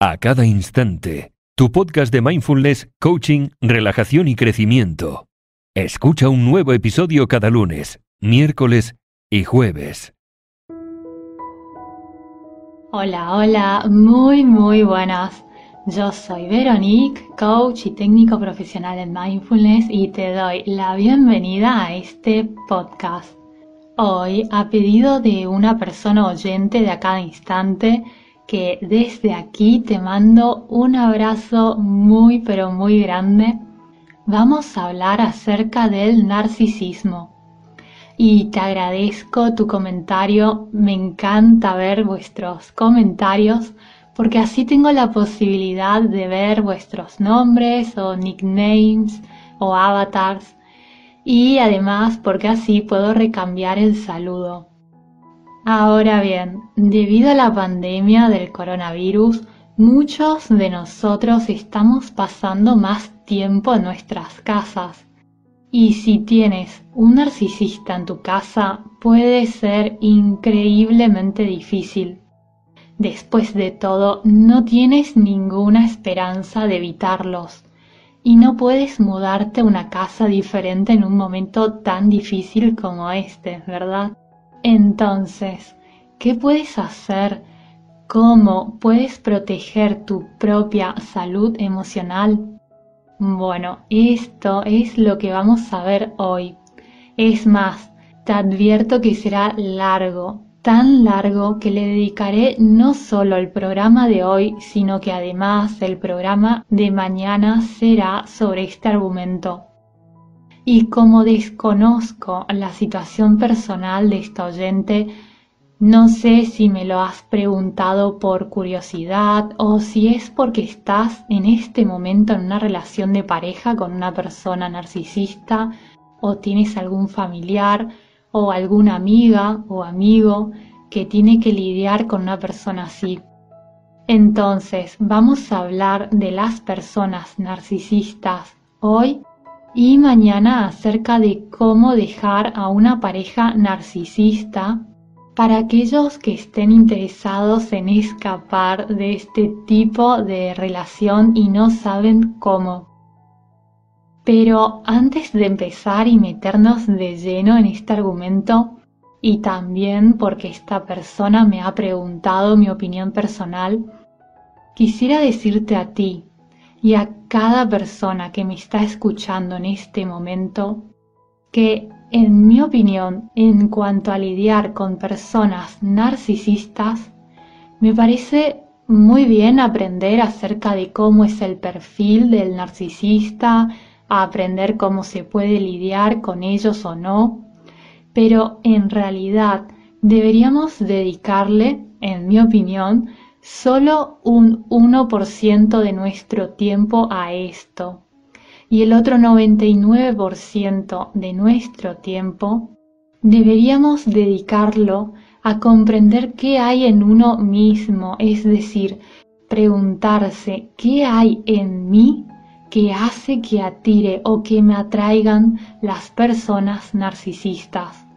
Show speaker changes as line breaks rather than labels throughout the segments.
a cada instante. Tu podcast de mindfulness, coaching, relajación y crecimiento. Escucha un nuevo episodio cada lunes, miércoles y jueves.
Hola, hola, muy, muy buenas. Yo soy Veronique, coach y técnico profesional en mindfulness y te doy la bienvenida a este podcast. Hoy, a pedido de una persona oyente de a cada instante, que desde aquí te mando un abrazo muy pero muy grande. Vamos a hablar acerca del narcisismo. Y te agradezco tu comentario, me encanta ver vuestros comentarios porque así tengo la posibilidad de ver vuestros nombres o nicknames o avatars y además porque así puedo recambiar el saludo. Ahora bien, debido a la pandemia del coronavirus, muchos de nosotros estamos pasando más tiempo en nuestras casas. Y si tienes un narcisista en tu casa, puede ser increíblemente difícil. Después de todo, no tienes ninguna esperanza de evitarlos y no puedes mudarte a una casa diferente en un momento tan difícil como este, ¿verdad? Entonces, ¿qué puedes hacer? ¿Cómo puedes proteger tu propia salud emocional? Bueno, esto es lo que vamos a ver hoy. Es más, te advierto que será largo, tan largo que le dedicaré no solo el programa de hoy, sino que además el programa de mañana será sobre este argumento. Y como desconozco la situación personal de esta oyente, no sé si me lo has preguntado por curiosidad o si es porque estás en este momento en una relación de pareja con una persona narcisista o tienes algún familiar o alguna amiga o amigo que tiene que lidiar con una persona así. Entonces, vamos a hablar de las personas narcisistas hoy y mañana acerca de cómo dejar a una pareja narcisista para aquellos que estén interesados en escapar de este tipo de relación y no saben cómo. Pero antes de empezar y meternos de lleno en este argumento, y también porque esta persona me ha preguntado mi opinión personal, quisiera decirte a ti y a cada persona que me está escuchando en este momento que, en mi opinión, en cuanto a lidiar con personas narcisistas, me parece muy bien aprender acerca de cómo es el perfil del narcisista, a aprender cómo se puede lidiar con ellos o no, pero en realidad deberíamos dedicarle, en mi opinión, solo un 1% de nuestro tiempo a esto y el otro 99% de nuestro tiempo deberíamos dedicarlo a comprender qué hay en uno mismo, es decir, preguntarse qué hay en mí que hace que atire o que me atraigan las personas narcisistas.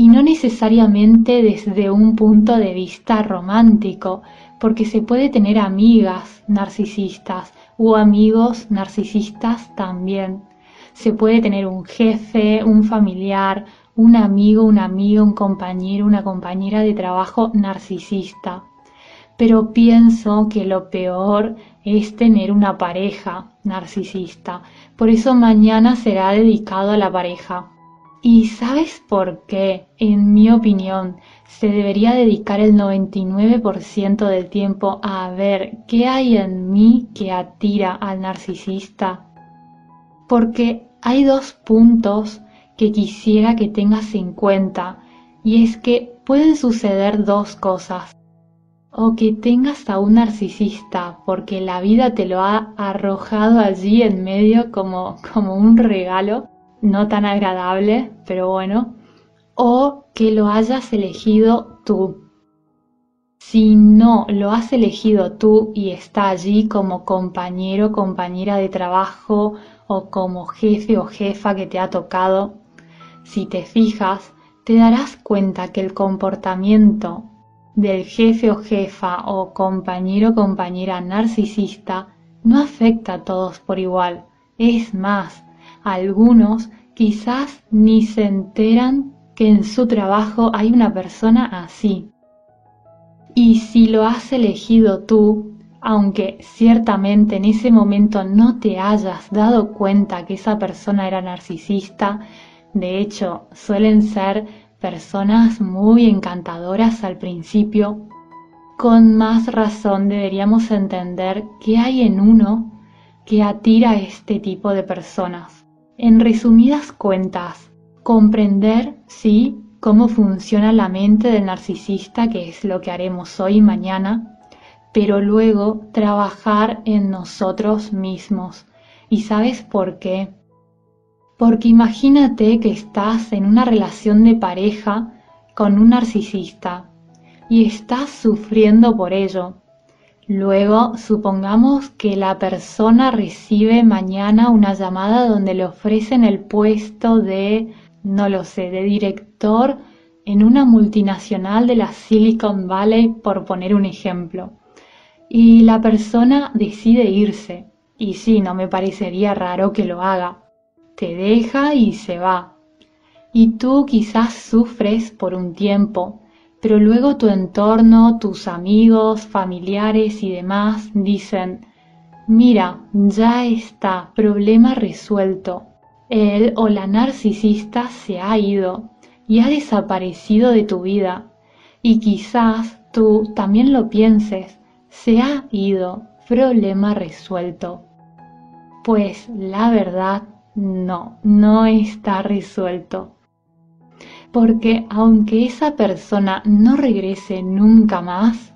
Y no necesariamente desde un punto de vista romántico, porque se puede tener amigas narcisistas o amigos narcisistas también. Se puede tener un jefe, un familiar, un amigo, una amiga, un compañero, una compañera de trabajo narcisista. Pero pienso que lo peor es tener una pareja narcisista. Por eso mañana será dedicado a la pareja. ¿Y sabes por qué, en mi opinión, se debería dedicar el 99% del tiempo a ver qué hay en mí que atira al narcisista? Porque hay dos puntos que quisiera que tengas en cuenta y es que pueden suceder dos cosas o que tengas a un narcisista porque la vida te lo ha arrojado allí en medio como, como un regalo, no tan agradable, pero bueno, o que lo hayas elegido tú. Si no lo has elegido tú y está allí como compañero, compañera de trabajo o como jefe o jefa que te ha tocado, si te fijas, te darás cuenta que el comportamiento del jefe o jefa o compañero o compañera narcisista no afecta a todos por igual. Es más, algunos quizás ni se enteran que en su trabajo hay una persona así. Y si lo has elegido tú, aunque ciertamente en ese momento no te hayas dado cuenta que esa persona era narcisista, de hecho suelen ser personas muy encantadoras al principio, con más razón deberíamos entender qué hay en uno que atira a este tipo de personas. En resumidas cuentas, comprender, sí, cómo funciona la mente del narcisista, que es lo que haremos hoy y mañana, pero luego trabajar en nosotros mismos. ¿Y sabes por qué? Porque imagínate que estás en una relación de pareja con un narcisista y estás sufriendo por ello. Luego, supongamos que la persona recibe mañana una llamada donde le ofrecen el puesto de no lo sé, de director en una multinacional de la Silicon Valley, por poner un ejemplo. Y la persona decide irse. Y sí, no me parecería raro que lo haga. Te deja y se va. Y tú quizás sufres por un tiempo, pero luego tu entorno, tus amigos, familiares y demás dicen, mira, ya está, problema resuelto, él o la narcisista se ha ido y ha desaparecido de tu vida. Y quizás tú también lo pienses, se ha ido, problema resuelto. Pues la verdad, no, no está resuelto. Porque aunque esa persona no regrese nunca más,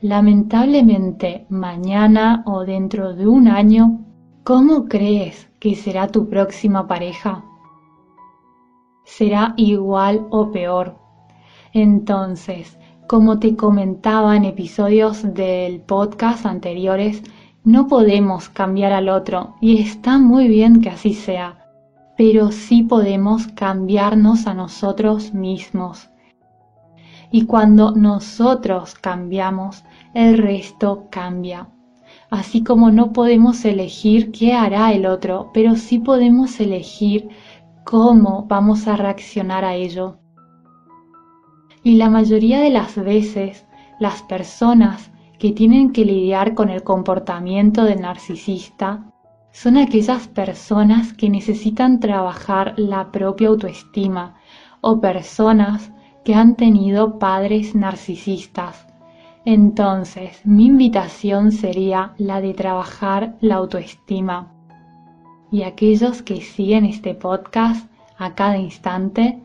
lamentablemente mañana o dentro de un año, ¿cómo crees que será tu próxima pareja? Será igual o peor. Entonces, como te comentaba en episodios del podcast anteriores, no podemos cambiar al otro y está muy bien que así sea, pero sí podemos cambiarnos a nosotros mismos. Y cuando nosotros cambiamos, el resto cambia así como no podemos elegir qué hará el otro, pero sí podemos elegir cómo vamos a reaccionar a ello. Y la mayoría de las veces, las personas que tienen que lidiar con el comportamiento del narcisista son aquellas personas que necesitan trabajar la propia autoestima o personas que han tenido padres narcisistas entonces, mi invitación sería la de trabajar la autoestima. Y aquellos que siguen este podcast a cada instante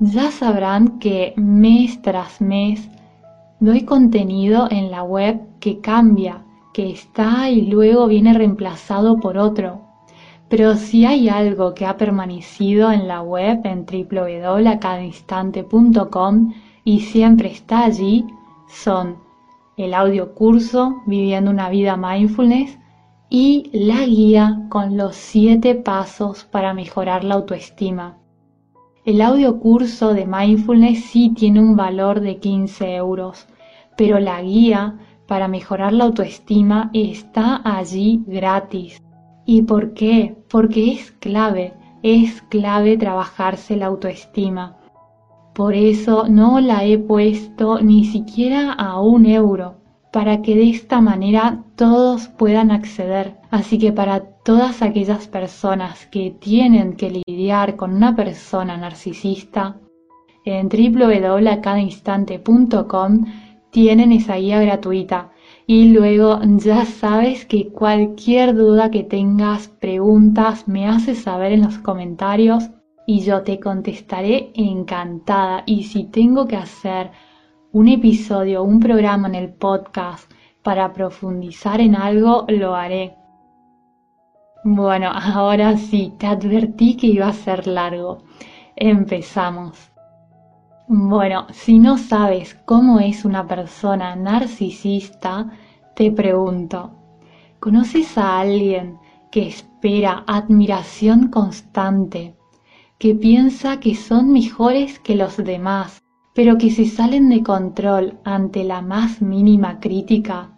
ya sabrán que mes tras mes doy contenido en la web que cambia, que está y luego viene reemplazado por otro. Pero si hay algo que ha permanecido en la web en www.acadainstante.com y siempre está allí, son el audio curso Viviendo una vida mindfulness y la guía con los 7 pasos para mejorar la autoestima. El audio curso de mindfulness sí tiene un valor de 15 euros, pero la guía para mejorar la autoestima está allí gratis. ¿Y por qué? Porque es clave, es clave trabajarse la autoestima. Por eso no la he puesto ni siquiera a un euro, para que de esta manera todos puedan acceder. Así que para todas aquellas personas que tienen que lidiar con una persona narcisista, en www.cadainstante.com tienen esa guía gratuita. Y luego ya sabes que cualquier duda que tengas, preguntas, me haces saber en los comentarios y yo te contestaré encantada. Y si tengo que hacer un episodio, un programa en el podcast para profundizar en algo, lo haré. Bueno, ahora sí, te advertí que iba a ser largo. Empezamos. Bueno, si no sabes cómo es una persona narcisista, te pregunto, ¿conoces a alguien que espera admiración constante, que piensa que son mejores que los demás, pero que se salen de control ante la más mínima crítica?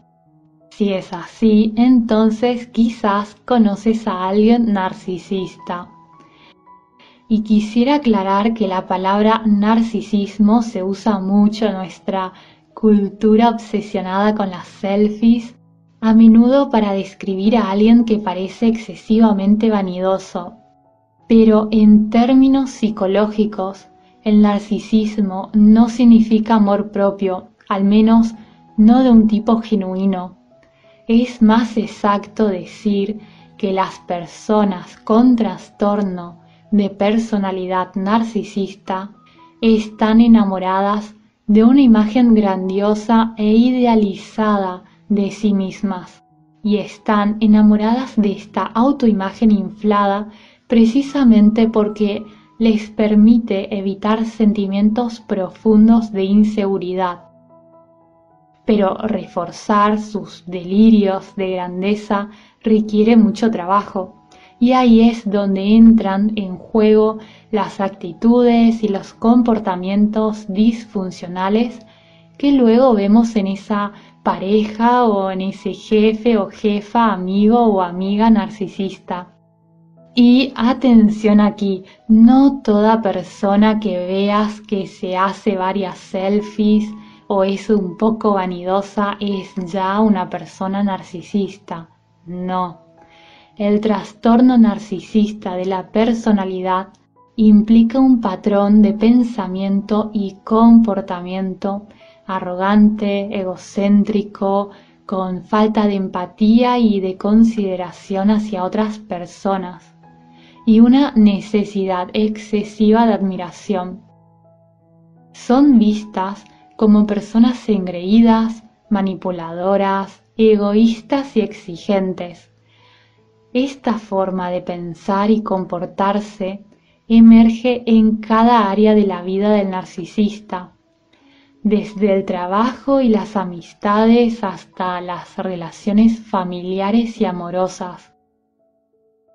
Si es así, entonces quizás conoces a alguien narcisista. Y quisiera aclarar que la palabra narcisismo se usa mucho en nuestra cultura obsesionada con las selfies, a menudo para describir a alguien que parece excesivamente vanidoso. Pero en términos psicológicos, el narcisismo no significa amor propio, al menos no de un tipo genuino. Es más exacto decir que las personas con trastorno de personalidad narcisista están enamoradas de una imagen grandiosa e idealizada de sí mismas y están enamoradas de esta autoimagen inflada precisamente porque les permite evitar sentimientos profundos de inseguridad. Pero reforzar sus delirios de grandeza requiere mucho trabajo y ahí es donde entran en juego las actitudes y los comportamientos disfuncionales que luego vemos en esa pareja o en ese jefe o jefa, amigo o amiga narcisista. Y atención aquí, no toda persona que veas que se hace varias selfies o es un poco vanidosa es ya una persona narcisista. No. El trastorno narcisista de la personalidad implica un patrón de pensamiento y comportamiento arrogante, egocéntrico, con falta de empatía y de consideración hacia otras personas y una necesidad excesiva de admiración. Son vistas como personas engreídas, manipuladoras, egoístas y exigentes. Esta forma de pensar y comportarse emerge en cada área de la vida del narcisista, desde el trabajo y las amistades hasta las relaciones familiares y amorosas.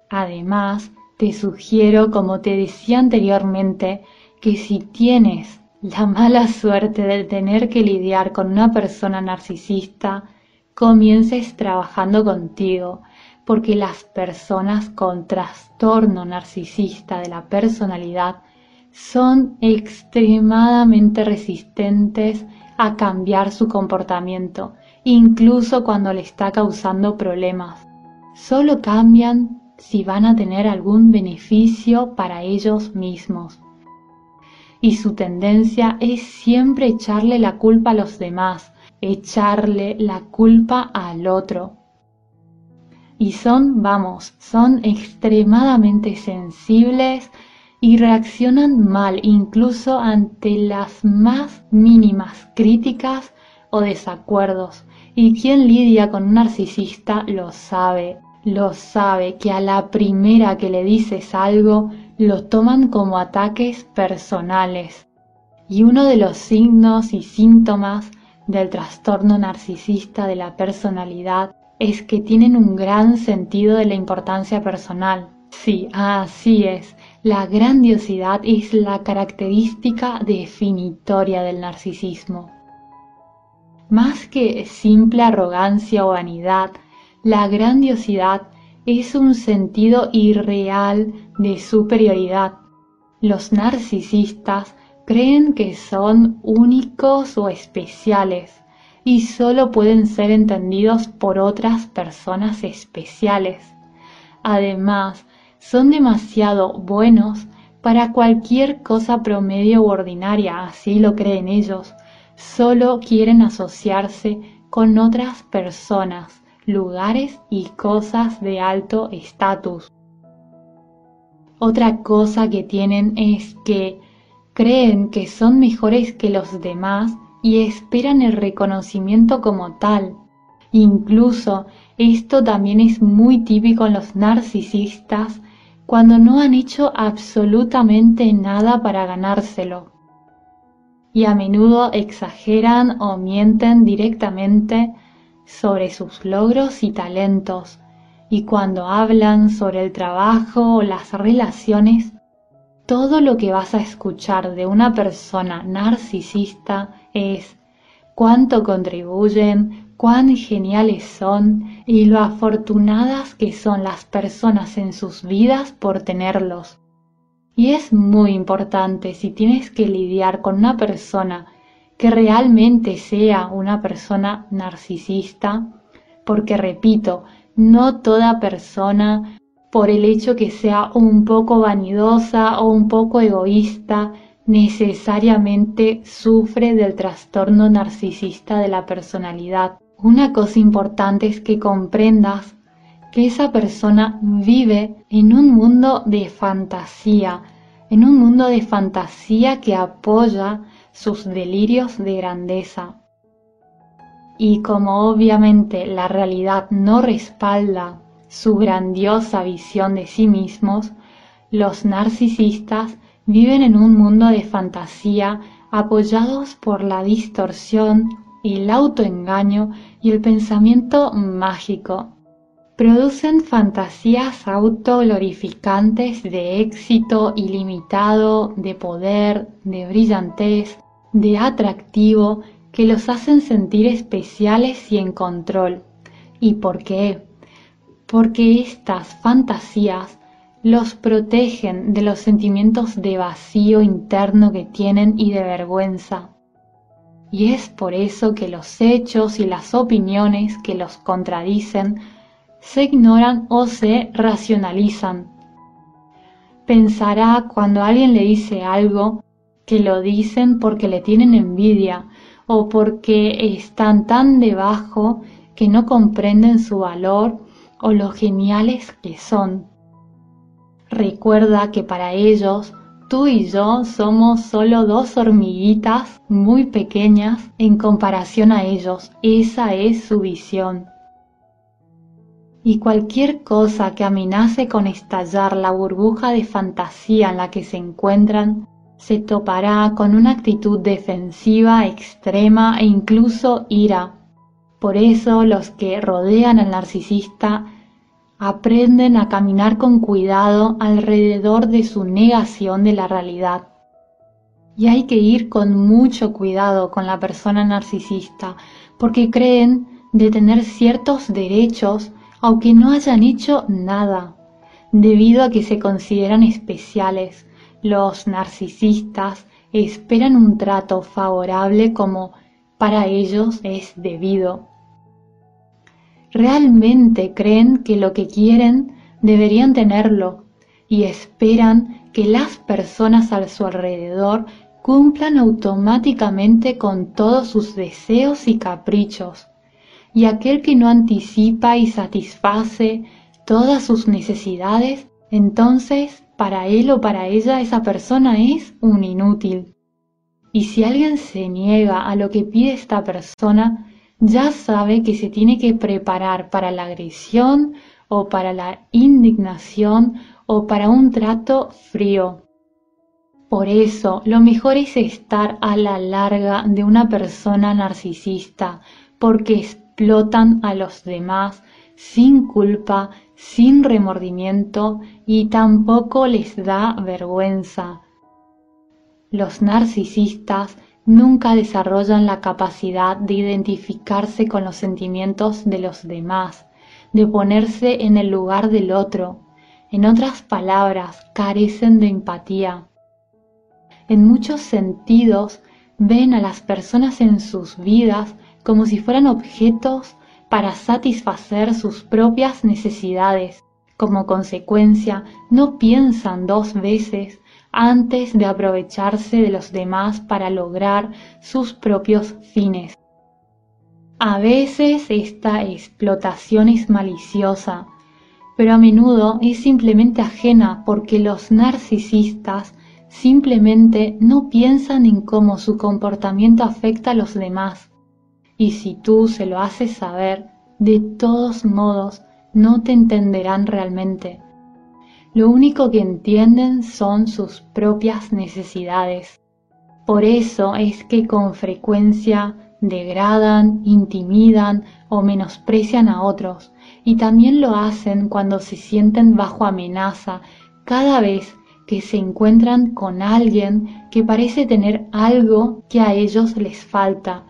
Además, te sugiero, como te decía anteriormente, que si tienes la mala suerte de tener que lidiar con una persona narcisista, comiences trabajando contigo, porque las personas con trastorno narcisista de la personalidad son extremadamente resistentes a cambiar su comportamiento, incluso cuando le está causando problemas. Solo cambian si van a tener algún beneficio para ellos mismos. Y su tendencia es siempre echarle la culpa a los demás, echarle la culpa al otro. Y son, vamos, son extremadamente sensibles y reaccionan mal incluso ante las más mínimas críticas o desacuerdos. Y quien lidia con un narcisista lo sabe lo sabe que a la primera que le dices algo lo toman como ataques personales. Y uno de los signos y síntomas del trastorno narcisista de la personalidad es que tienen un gran sentido de la importancia personal. Sí, así es. La grandiosidad es la característica definitoria del narcisismo. Más que simple arrogancia o vanidad, la grandiosidad es un sentido irreal de superioridad. Los narcisistas creen que son únicos o especiales y solo pueden ser entendidos por otras personas especiales. Además, son demasiado buenos para cualquier cosa promedio u ordinaria, así lo creen ellos. Solo quieren asociarse con otras personas lugares y cosas de alto estatus. Otra cosa que tienen es que creen que son mejores que los demás y esperan el reconocimiento como tal. Incluso esto también es muy típico en los narcisistas cuando no han hecho absolutamente nada para ganárselo. Y a menudo exageran o mienten directamente sobre sus logros y talentos, y cuando hablan sobre el trabajo o las relaciones, todo lo que vas a escuchar de una persona narcisista es cuánto contribuyen, cuán geniales son y lo afortunadas que son las personas en sus vidas por tenerlos. Y es muy importante si tienes que lidiar con una persona que realmente sea una persona narcisista, porque repito, no toda persona, por el hecho que sea un poco vanidosa o un poco egoísta, necesariamente sufre del trastorno narcisista de la personalidad. Una cosa importante es que comprendas que esa persona vive en un mundo de fantasía, en un mundo de fantasía que apoya sus delirios de grandeza. Y como obviamente la realidad no respalda su grandiosa visión de sí mismos, los narcisistas viven en un mundo de fantasía apoyados por la distorsión, el autoengaño y el pensamiento mágico. Producen fantasías autoglorificantes de éxito ilimitado, de poder, de brillantez, de atractivo, que los hacen sentir especiales y en control. ¿Y por qué? Porque estas fantasías los protegen de los sentimientos de vacío interno que tienen y de vergüenza. Y es por eso que los hechos y las opiniones que los contradicen se ignoran o se racionalizan. Pensará cuando alguien le dice algo que lo dicen porque le tienen envidia o porque están tan debajo que no comprenden su valor o lo geniales que son. Recuerda que para ellos tú y yo somos solo dos hormiguitas muy pequeñas en comparación a ellos. Esa es su visión. Y cualquier cosa que amenace con estallar la burbuja de fantasía en la que se encuentran, se topará con una actitud defensiva extrema e incluso ira. Por eso los que rodean al narcisista aprenden a caminar con cuidado alrededor de su negación de la realidad. Y hay que ir con mucho cuidado con la persona narcisista, porque creen de tener ciertos derechos aunque no hayan hecho nada, debido a que se consideran especiales. Los narcisistas esperan un trato favorable como para ellos es debido realmente creen que lo que quieren deberían tenerlo y esperan que las personas a su alrededor cumplan automáticamente con todos sus deseos y caprichos. Y aquel que no anticipa y satisface todas sus necesidades, entonces para él o para ella esa persona es un inútil. Y si alguien se niega a lo que pide esta persona, ya sabe que se tiene que preparar para la agresión o para la indignación o para un trato frío. Por eso, lo mejor es estar a la larga de una persona narcisista, porque explotan a los demás sin culpa, sin remordimiento y tampoco les da vergüenza. Los narcisistas nunca desarrollan la capacidad de identificarse con los sentimientos de los demás, de ponerse en el lugar del otro. En otras palabras, carecen de empatía. En muchos sentidos, ven a las personas en sus vidas como si fueran objetos para satisfacer sus propias necesidades. Como consecuencia, no piensan dos veces antes de aprovecharse de los demás para lograr sus propios fines. A veces esta explotación es maliciosa, pero a menudo es simplemente ajena porque los narcisistas simplemente no piensan en cómo su comportamiento afecta a los demás. Y si tú se lo haces saber, de todos modos no te entenderán realmente lo único que entienden son sus propias necesidades. Por eso es que con frecuencia degradan, intimidan o menosprecian a otros, y también lo hacen cuando se sienten bajo amenaza cada vez que se encuentran con alguien que parece tener algo que a ellos les falta.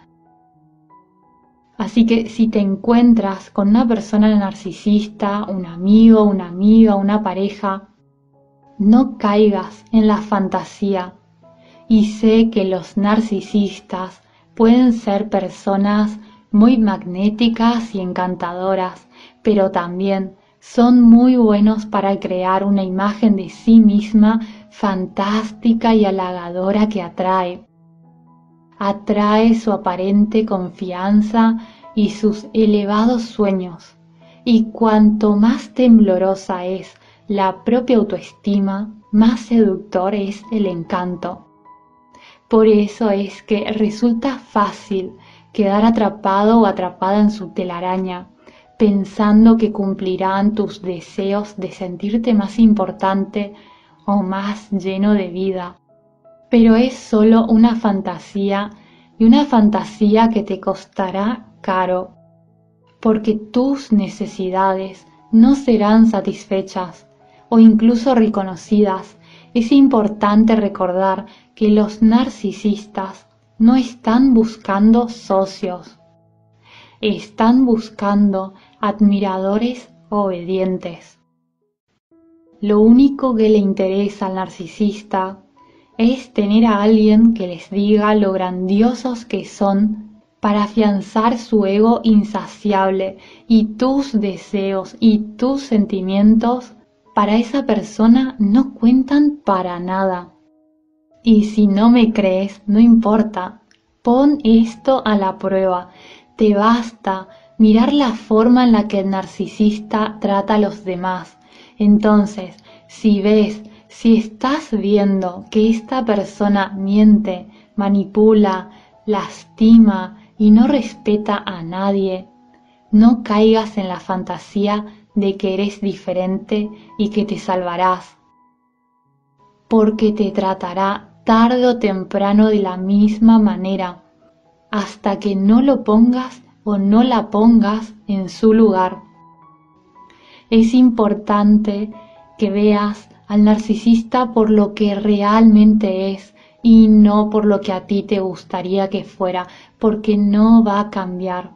Así que si te encuentras con una persona narcisista, un amigo, una amiga, una pareja, no caigas en la fantasía. Y sé que los narcisistas pueden ser personas muy magnéticas y encantadoras, pero también son muy buenos para crear una imagen de sí misma fantástica y halagadora que atrae. Atrae su aparente confianza y sus elevados sueños. Y cuanto más temblorosa es la propia autoestima, más seductor es el encanto. Por eso es que resulta fácil quedar atrapado o atrapada en su telaraña, pensando que cumplirán tus deseos de sentirte más importante o más lleno de vida. Pero es solo una fantasía y una fantasía que te costará caro, porque tus necesidades no serán satisfechas o incluso reconocidas. Es importante recordar que los narcisistas no están buscando socios, están buscando admiradores obedientes. Lo único que le interesa al narcisista es tener a alguien que les diga lo grandiosos que son para afianzar su ego insaciable y tus deseos y tus sentimientos para esa persona no cuentan para nada. Y si no me crees, no importa, pon esto a la prueba. Te basta mirar la forma en la que el narcisista trata a los demás. Entonces, si ves, si estás viendo que esta persona miente, manipula, lastima y no respeta a nadie, no caigas en la fantasía de que eres diferente y que te salvarás, porque te tratará tarde o temprano de la misma manera, hasta que no lo pongas o no la pongas en su lugar. Es importante que veas al narcisista por lo que realmente es y no por lo que a ti te gustaría que fuera, porque no va a cambiar.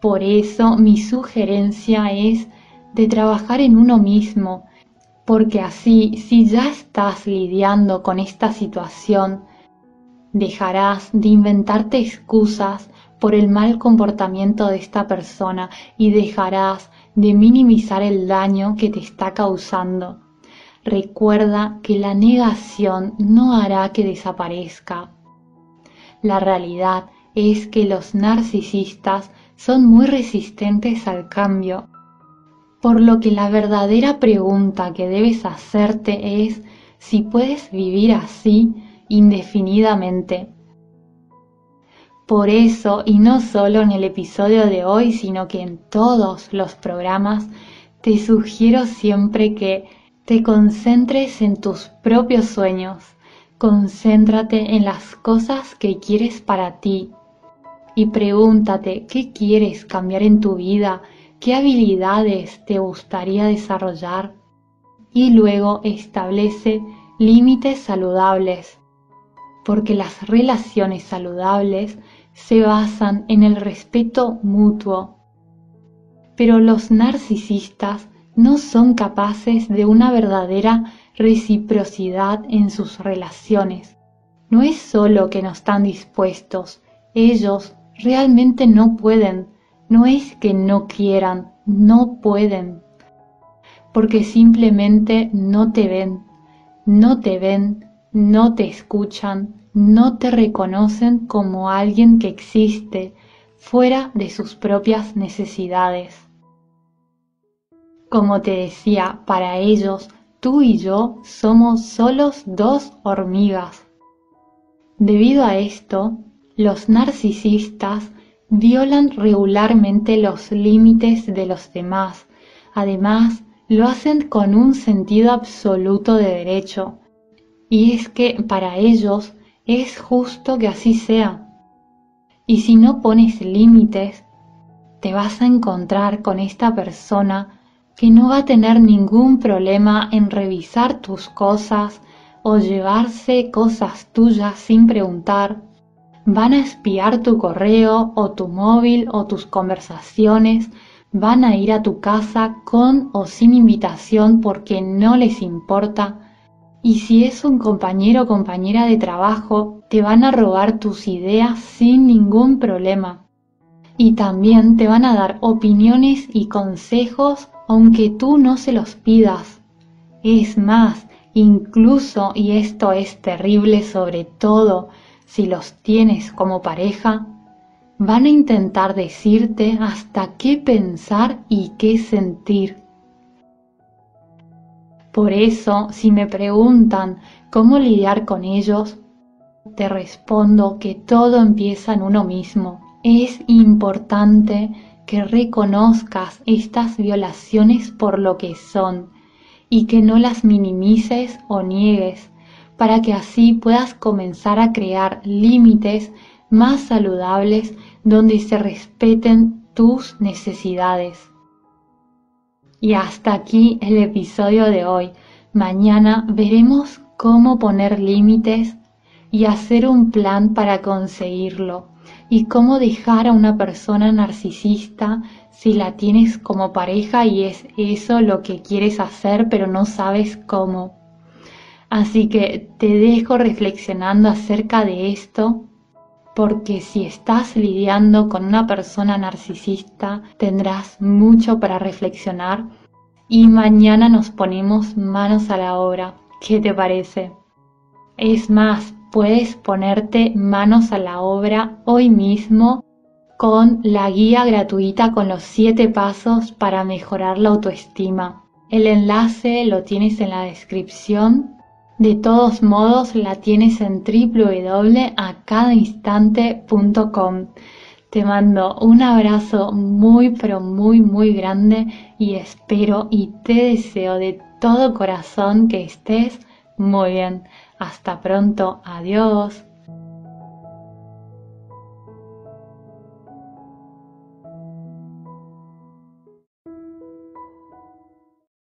Por eso mi sugerencia es de trabajar en uno mismo, porque así, si ya estás lidiando con esta situación, dejarás de inventarte excusas por el mal comportamiento de esta persona y dejarás de minimizar el daño que te está causando. Recuerda que la negación no hará que desaparezca. La realidad es que los narcisistas son muy resistentes al cambio por lo que la verdadera pregunta que debes hacerte es si puedes vivir así indefinidamente. Por eso, y no solo en el episodio de hoy, sino que en todos los programas, te sugiero siempre que te concentres en tus propios sueños, concéntrate en las cosas que quieres para ti. Y pregúntate qué quieres cambiar en tu vida qué habilidades te gustaría desarrollar y luego establece límites saludables, porque las relaciones saludables se basan en el respeto mutuo. Pero los narcisistas no son capaces de una verdadera reciprocidad en sus relaciones. No es solo que no están dispuestos, ellos realmente no pueden no es que no quieran, no pueden, porque simplemente no te ven, no te ven, no te escuchan, no te reconocen como alguien que existe fuera de sus propias necesidades. Como te decía, para ellos, tú y yo somos solos dos hormigas. Debido a esto, los narcisistas violan regularmente los límites de los demás. Además, lo hacen con un sentido absoluto de derecho. Y es que para ellos es justo que así sea. Y si no pones límites, te vas a encontrar con esta persona que no va a tener ningún problema en revisar tus cosas o llevarse cosas tuyas sin preguntar. Van a espiar tu correo o tu móvil o tus conversaciones. Van a ir a tu casa con o sin invitación porque no les importa. Y si es un compañero o compañera de trabajo, te van a robar tus ideas sin ningún problema. Y también te van a dar opiniones y consejos aunque tú no se los pidas. Es más, incluso, y esto es terrible sobre todo si los tienes como pareja, van a intentar decirte hasta qué pensar y qué sentir. Por eso, si me preguntan cómo lidiar con ellos, te respondo que todo empieza en uno mismo. Es importante que reconozcas estas violaciones por lo que son y que no las minimices o niegues, para que así puedas comenzar a crear límites más saludables donde se respeten tus necesidades. Y hasta aquí el episodio de hoy. Mañana veremos cómo poner límites y hacer un plan para conseguirlo y cómo dejar a una persona narcisista si la tienes como pareja y es eso lo que quieres hacer pero no sabes cómo. Así que te dejo reflexionando acerca de esto porque si estás lidiando con una persona narcisista tendrás mucho para reflexionar y mañana nos ponemos manos a la obra. ¿Qué te parece? Es más, puedes ponerte manos a la obra hoy mismo con la guía gratuita con los 7 pasos para mejorar la autoestima. El enlace lo tienes en la descripción. De todos modos, la tienes en www.acadainstante.com. Te mando un abrazo muy pero muy muy grande y espero y te deseo de todo corazón que estés muy bien. Hasta pronto, adiós.